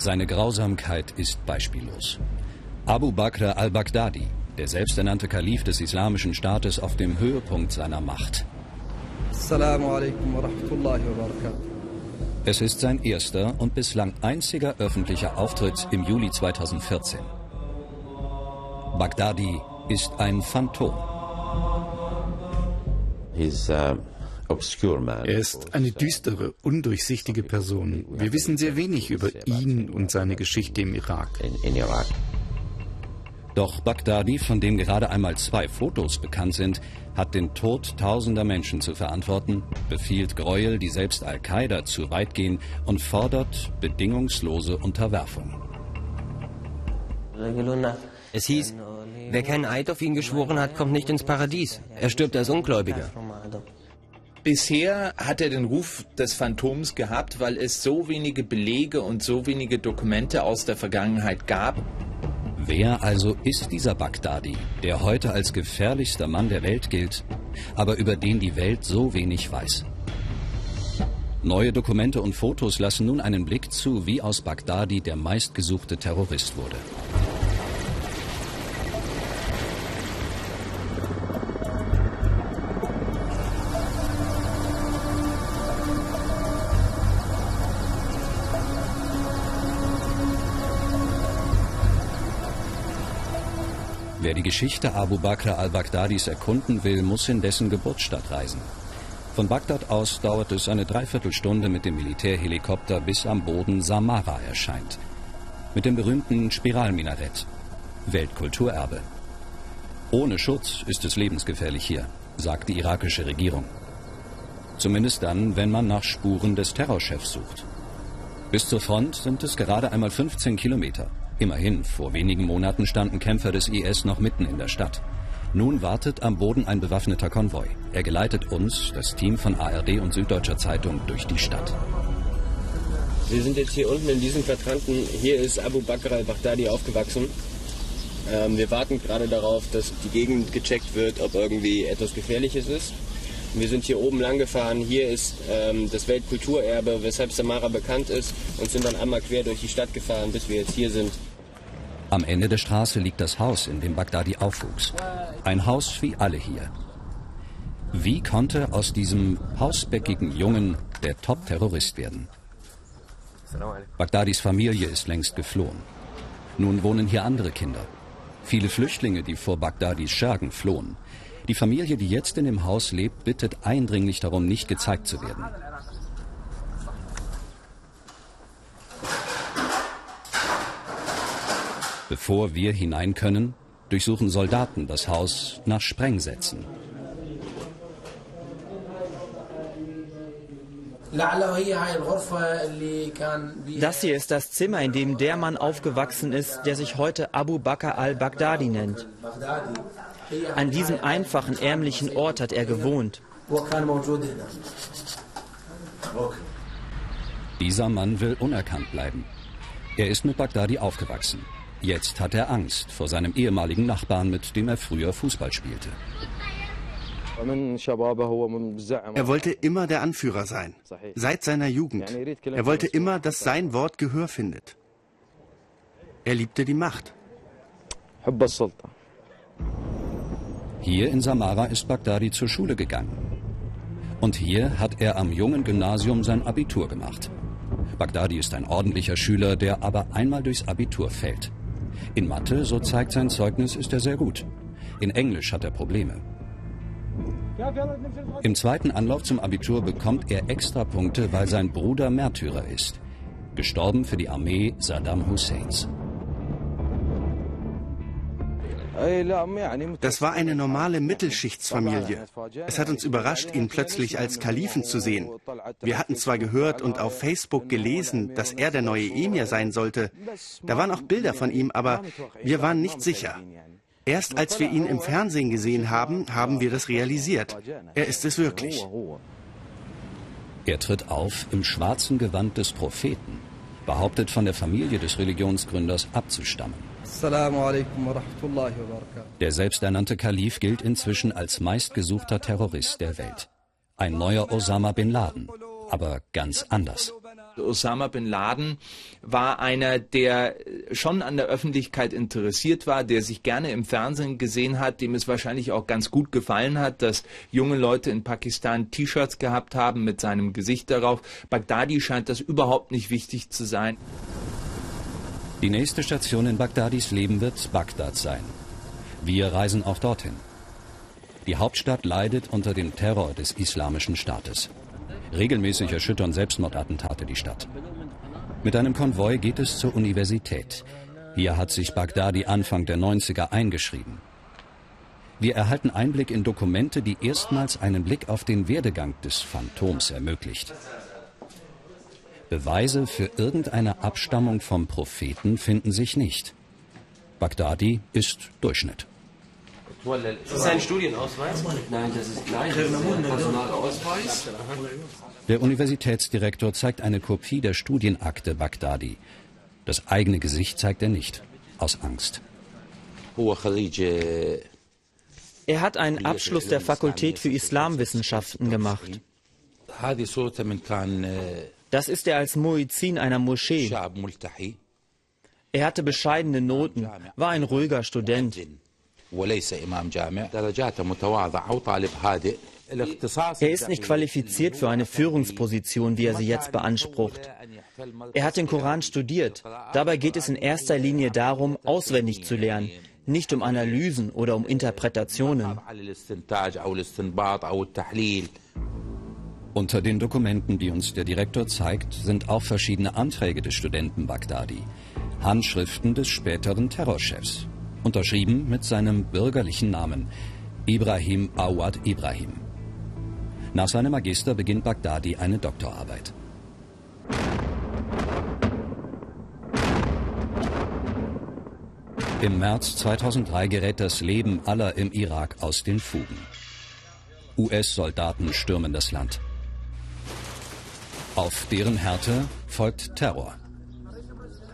Seine Grausamkeit ist beispiellos. Abu Bakr al-Baghdadi, der selbsternannte Kalif des Islamischen Staates auf dem Höhepunkt seiner Macht. Es ist sein erster und bislang einziger öffentlicher Auftritt im Juli 2014. Baghdadi ist ein Phantom. Uh, er ist eine düstere, undurchsichtige Person. Wir wissen sehr wenig über ihn und seine Geschichte im Irak. Doch Baghdadi, von dem gerade einmal zwei Fotos bekannt sind, hat den Tod tausender Menschen zu verantworten, befiehlt Gräuel, die selbst Al-Qaida zu weit gehen und fordert bedingungslose Unterwerfung. Es hieß, wer keinen Eid auf ihn geschworen hat, kommt nicht ins Paradies. Er stirbt als Ungläubiger. Bisher hat er den Ruf des Phantoms gehabt, weil es so wenige Belege und so wenige Dokumente aus der Vergangenheit gab. Wer also ist dieser Baghdadi, der heute als gefährlichster Mann der Welt gilt, aber über den die Welt so wenig weiß? Neue Dokumente und Fotos lassen nun einen Blick zu, wie aus Baghdadi der meistgesuchte Terrorist wurde. Wer die Geschichte Abu Bakr al-Baghdadis erkunden will, muss in dessen Geburtsstadt reisen. Von Bagdad aus dauert es eine Dreiviertelstunde mit dem Militärhelikopter, bis am Boden Samara erscheint. Mit dem berühmten Spiralminarett. Weltkulturerbe. Ohne Schutz ist es lebensgefährlich hier, sagt die irakische Regierung. Zumindest dann, wenn man nach Spuren des Terrorchefs sucht. Bis zur Front sind es gerade einmal 15 Kilometer. Immerhin, vor wenigen Monaten standen Kämpfer des IS noch mitten in der Stadt. Nun wartet am Boden ein bewaffneter Konvoi. Er geleitet uns, das Team von ARD und Süddeutscher Zeitung, durch die Stadt. Wir sind jetzt hier unten in diesem Quadranten. Hier ist Abu Bakr al-Baghdadi aufgewachsen. Ähm, wir warten gerade darauf, dass die Gegend gecheckt wird, ob irgendwie etwas Gefährliches ist. Wir sind hier oben lang gefahren. Hier ist ähm, das Weltkulturerbe, weshalb Samara bekannt ist, und sind dann einmal quer durch die Stadt gefahren, bis wir jetzt hier sind. Am Ende der Straße liegt das Haus, in dem Baghdadi aufwuchs. Ein Haus wie alle hier. Wie konnte aus diesem hausbäckigen Jungen der Top-Terrorist werden? Baghdadis Familie ist längst geflohen. Nun wohnen hier andere Kinder. Viele Flüchtlinge, die vor Baghdadis Schergen flohen. Die Familie, die jetzt in dem Haus lebt, bittet eindringlich darum, nicht gezeigt zu werden. Bevor wir hinein können, durchsuchen Soldaten das Haus nach Sprengsätzen. Das hier ist das Zimmer, in dem der Mann aufgewachsen ist, der sich heute Abu Bakr al-Baghdadi nennt. An diesem einfachen, ärmlichen Ort hat er gewohnt. Dieser Mann will unerkannt bleiben. Er ist mit Baghdadi aufgewachsen. Jetzt hat er Angst vor seinem ehemaligen Nachbarn, mit dem er früher Fußball spielte. Er wollte immer der Anführer sein, seit seiner Jugend. Er wollte immer, dass sein Wort Gehör findet. Er liebte die Macht. Hier in Samara ist Baghdadi zur Schule gegangen. Und hier hat er am jungen Gymnasium sein Abitur gemacht. Baghdadi ist ein ordentlicher Schüler, der aber einmal durchs Abitur fällt. In Mathe, so zeigt sein Zeugnis, ist er sehr gut. In Englisch hat er Probleme. Im zweiten Anlauf zum Abitur bekommt er extra Punkte, weil sein Bruder Märtyrer ist. Gestorben für die Armee Saddam Husseins. Das war eine normale Mittelschichtsfamilie. Es hat uns überrascht, ihn plötzlich als Kalifen zu sehen. Wir hatten zwar gehört und auf Facebook gelesen, dass er der neue Emir sein sollte. Da waren auch Bilder von ihm, aber wir waren nicht sicher. Erst als wir ihn im Fernsehen gesehen haben, haben wir das realisiert. Er ist es wirklich. Er tritt auf im schwarzen Gewand des Propheten, behauptet von der Familie des Religionsgründers abzustammen. Der selbsternannte Kalif gilt inzwischen als meistgesuchter Terrorist der Welt. Ein neuer Osama bin Laden, aber ganz anders. Osama bin Laden war einer, der schon an der Öffentlichkeit interessiert war, der sich gerne im Fernsehen gesehen hat, dem es wahrscheinlich auch ganz gut gefallen hat, dass junge Leute in Pakistan T-Shirts gehabt haben mit seinem Gesicht darauf. Bagdadi scheint das überhaupt nicht wichtig zu sein. Die nächste Station in Bagdadis Leben wird Bagdad sein. Wir reisen auch dorthin. Die Hauptstadt leidet unter dem Terror des Islamischen Staates. Regelmäßig erschüttern Selbstmordattentate die Stadt. Mit einem Konvoi geht es zur Universität. Hier hat sich Bagdadi Anfang der 90er eingeschrieben. Wir erhalten Einblick in Dokumente, die erstmals einen Blick auf den Werdegang des Phantoms ermöglicht. Beweise für irgendeine Abstammung vom Propheten finden sich nicht. Bagdadi ist Durchschnitt. Das ist ein Studienausweis? Nein, das ist gleich. Das ist ein Personalausweis. Der Universitätsdirektor zeigt eine Kopie der Studienakte Bagdadi. Das eigene Gesicht zeigt er nicht, aus Angst. Er hat einen Abschluss der Fakultät für Islamwissenschaften gemacht. Das ist er als Muizin einer Moschee. Er hatte bescheidene Noten, war ein ruhiger Student. Er ist nicht qualifiziert für eine Führungsposition, wie er sie jetzt beansprucht. Er hat den Koran studiert. Dabei geht es in erster Linie darum, auswendig zu lernen, nicht um Analysen oder um Interpretationen. Unter den Dokumenten, die uns der Direktor zeigt, sind auch verschiedene Anträge des Studenten Bagdadi, Handschriften des späteren Terrorchefs, unterschrieben mit seinem bürgerlichen Namen, Ibrahim Awad Ibrahim. Nach seinem Magister beginnt Bagdadi eine Doktorarbeit. Im März 2003 gerät das Leben aller im Irak aus den Fugen. US-Soldaten stürmen das Land. Auf deren Härte folgt Terror.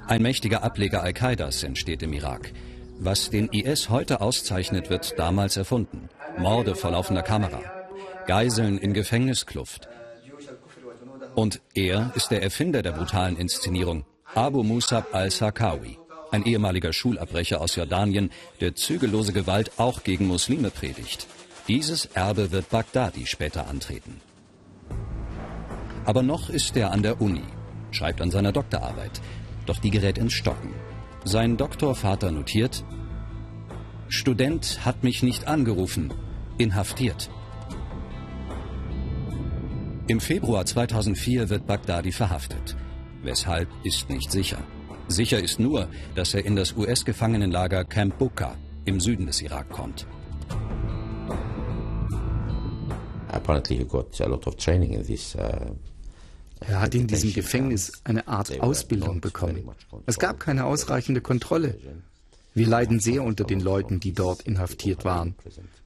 Ein mächtiger Ableger Al-Qaidas entsteht im Irak. Was den IS heute auszeichnet, wird damals erfunden. Morde vor laufender Kamera, Geiseln in Gefängniskluft. Und er ist der Erfinder der brutalen Inszenierung, Abu Musab al-Sarkawi, ein ehemaliger Schulabbrecher aus Jordanien, der zügellose Gewalt auch gegen Muslime predigt. Dieses Erbe wird Bagdadi später antreten. Aber noch ist er an der Uni, schreibt an seiner Doktorarbeit, doch die gerät ins Stocken. Sein Doktorvater notiert, Student hat mich nicht angerufen, inhaftiert. Im Februar 2004 wird Bagdadi verhaftet. Weshalb ist nicht sicher. Sicher ist nur, dass er in das US-Gefangenenlager Camp Buka im Süden des Irak kommt. Apparently he got a lot of training in this uh er hat in diesem Gefängnis eine Art Ausbildung bekommen. Es gab keine ausreichende Kontrolle. Wir leiden sehr unter den Leuten, die dort inhaftiert waren.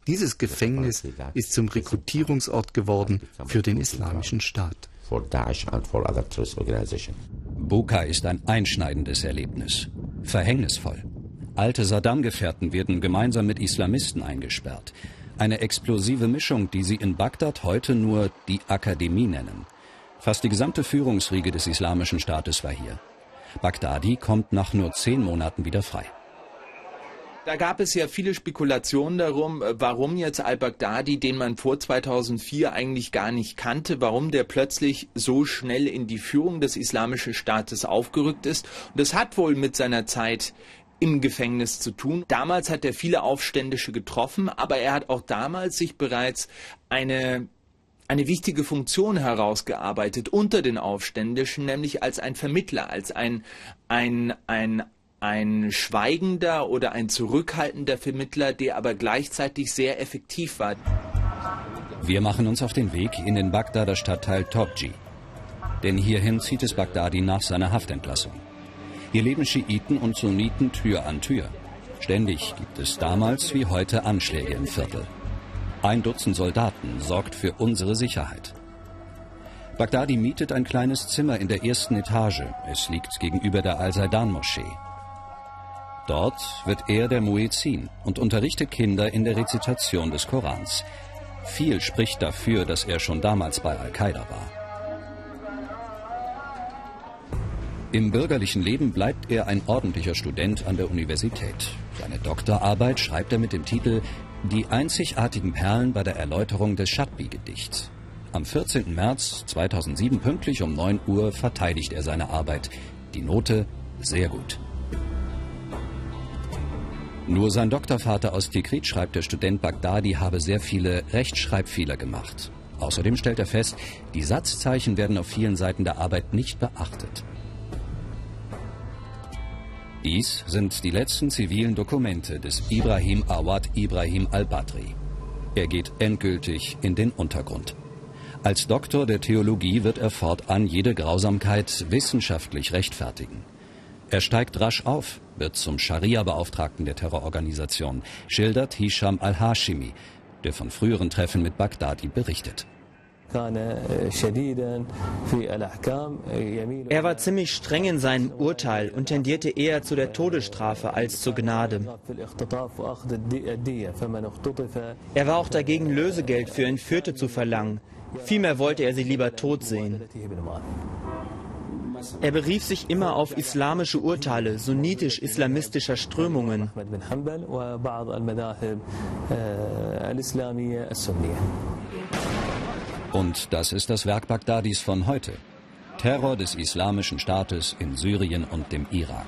Dieses Gefängnis ist zum Rekrutierungsort geworden für den Islamischen Staat. Buka ist ein einschneidendes Erlebnis. Verhängnisvoll. Alte Saddam-Gefährten werden gemeinsam mit Islamisten eingesperrt. Eine explosive Mischung, die sie in Bagdad heute nur die Akademie nennen. Fast die gesamte Führungsriege des Islamischen Staates war hier. Bagdadi kommt nach nur zehn Monaten wieder frei. Da gab es ja viele Spekulationen darum, warum jetzt al-Baghdadi, den man vor 2004 eigentlich gar nicht kannte, warum der plötzlich so schnell in die Führung des Islamischen Staates aufgerückt ist. Und das hat wohl mit seiner Zeit im Gefängnis zu tun. Damals hat er viele Aufständische getroffen, aber er hat auch damals sich bereits eine eine wichtige Funktion herausgearbeitet unter den Aufständischen, nämlich als ein Vermittler, als ein, ein, ein, ein schweigender oder ein zurückhaltender Vermittler, der aber gleichzeitig sehr effektiv war. Wir machen uns auf den Weg in den Bagdader Stadtteil Tobji. Denn hierhin zieht es Bagdadi nach seiner Haftentlassung. Hier leben Schiiten und Sunniten Tür an Tür. Ständig gibt es damals wie heute Anschläge im Viertel. Ein Dutzend Soldaten sorgt für unsere Sicherheit. Bagdadi mietet ein kleines Zimmer in der ersten Etage. Es liegt gegenüber der Al-Saidan-Moschee. Dort wird er der Muezzin und unterrichtet Kinder in der Rezitation des Korans. Viel spricht dafür, dass er schon damals bei Al-Qaida war. Im bürgerlichen Leben bleibt er ein ordentlicher Student an der Universität. Seine Doktorarbeit schreibt er mit dem Titel Die einzigartigen Perlen bei der Erläuterung des Shatbi-Gedichts. Am 14. März 2007 pünktlich um 9 Uhr verteidigt er seine Arbeit. Die Note sehr gut. Nur sein Doktorvater aus Tikrit schreibt, der Student Bagdadi habe sehr viele Rechtschreibfehler gemacht. Außerdem stellt er fest, die Satzzeichen werden auf vielen Seiten der Arbeit nicht beachtet. Dies sind die letzten zivilen Dokumente des Ibrahim Awad Ibrahim al-Badri. Er geht endgültig in den Untergrund. Als Doktor der Theologie wird er fortan jede Grausamkeit wissenschaftlich rechtfertigen. Er steigt rasch auf, wird zum Scharia-Beauftragten der Terrororganisation, schildert Hisham al-Hashimi, der von früheren Treffen mit Bagdadi berichtet. Er war ziemlich streng in seinem Urteil und tendierte eher zu der Todesstrafe als zur Gnade. Er war auch dagegen, Lösegeld für Entführte zu verlangen. Vielmehr wollte er sie lieber tot sehen. Er berief sich immer auf islamische Urteile sunnitisch-islamistischer Strömungen. Und das ist das Werk Bagdadis von heute. Terror des islamischen Staates in Syrien und dem Irak.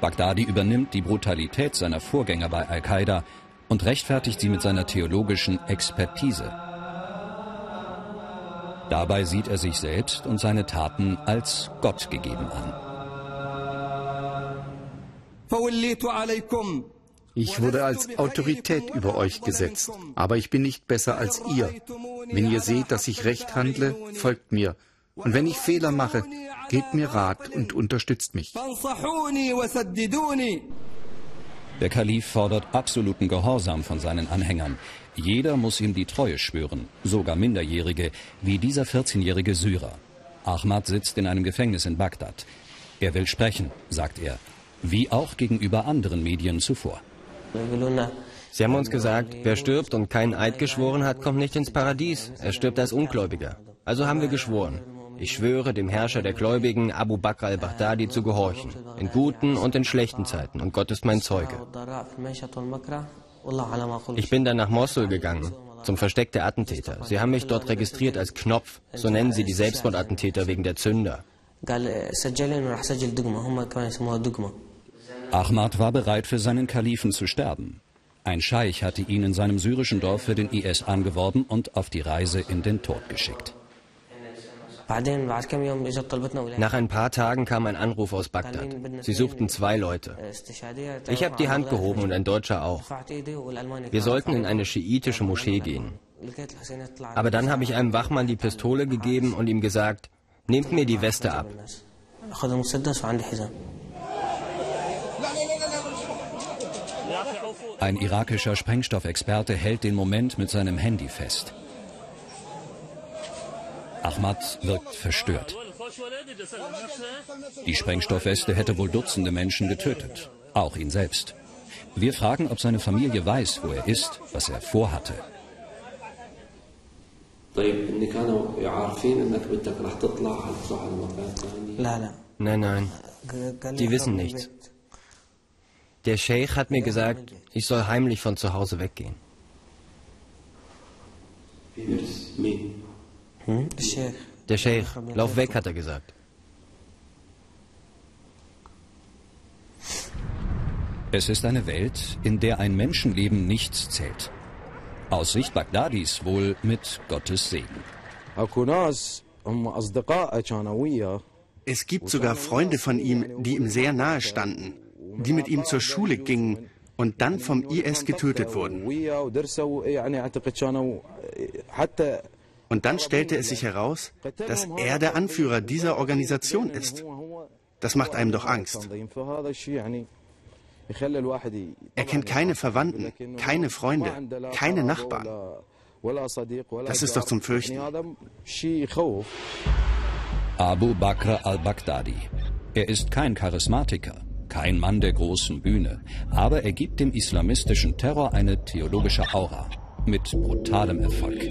Bagdadi übernimmt die Brutalität seiner Vorgänger bei Al-Qaida und rechtfertigt sie mit seiner theologischen Expertise. Dabei sieht er sich selbst und seine Taten als Gott gegeben an. Ich wurde als Autorität über euch gesetzt, aber ich bin nicht besser als ihr. Wenn ihr seht, dass ich recht handle, folgt mir. Und wenn ich Fehler mache, gebt mir Rat und unterstützt mich. Der Kalif fordert absoluten Gehorsam von seinen Anhängern. Jeder muss ihm die Treue schwören, sogar Minderjährige, wie dieser 14-jährige Syrer. Ahmad sitzt in einem Gefängnis in Bagdad. Er will sprechen, sagt er, wie auch gegenüber anderen Medien zuvor. Sie haben uns gesagt, wer stirbt und keinen Eid geschworen hat, kommt nicht ins Paradies. Er stirbt als Ungläubiger. Also haben wir geschworen. Ich schwöre dem Herrscher der Gläubigen, Abu Bakr al-Baghdadi, zu gehorchen, in guten und in schlechten Zeiten, und Gott ist mein Zeuge. Ich bin dann nach Mosul gegangen, zum Versteck der Attentäter. Sie haben mich dort registriert als Knopf, so nennen sie die Selbstmordattentäter wegen der Zünder. Ahmad war bereit, für seinen Kalifen zu sterben. Ein Scheich hatte ihn in seinem syrischen Dorf für den IS angeworben und auf die Reise in den Tod geschickt. Nach ein paar Tagen kam ein Anruf aus Bagdad. Sie suchten zwei Leute. Ich habe die Hand gehoben und ein Deutscher auch. Wir sollten in eine schiitische Moschee gehen. Aber dann habe ich einem Wachmann die Pistole gegeben und ihm gesagt, nehmt mir die Weste ab. Ein irakischer Sprengstoffexperte hält den Moment mit seinem Handy fest. Ahmad wirkt verstört. Die Sprengstoffweste hätte wohl Dutzende Menschen getötet, auch ihn selbst. Wir fragen, ob seine Familie weiß, wo er ist, was er vorhatte. Nein, nein, die wissen nichts. Der Sheikh hat mir gesagt, ich soll heimlich von zu Hause weggehen. Hm? Der Sheikh, lauf weg, hat er gesagt. Es ist eine Welt, in der ein Menschenleben nichts zählt. Aus Sicht Bagdadis wohl mit Gottes Segen. Es gibt sogar Freunde von ihm, die ihm sehr nahe standen, die mit ihm zur Schule gingen und dann vom IS getötet wurden. Und dann stellte es sich heraus, dass er der Anführer dieser Organisation ist. Das macht einem doch Angst. Er kennt keine Verwandten, keine Freunde, keine Nachbarn. Das ist doch zum Fürchten. Abu Bakr al-Baghdadi. Er ist kein Charismatiker, kein Mann der großen Bühne, aber er gibt dem islamistischen Terror eine theologische Aura. mit brutalem Erfolg.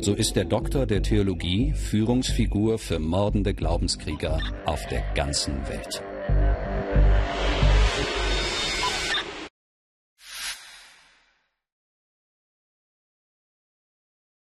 So ist der Doktor der Theologie Führungsfigur für mordende Glaubenskrieger auf der ganzen Welt.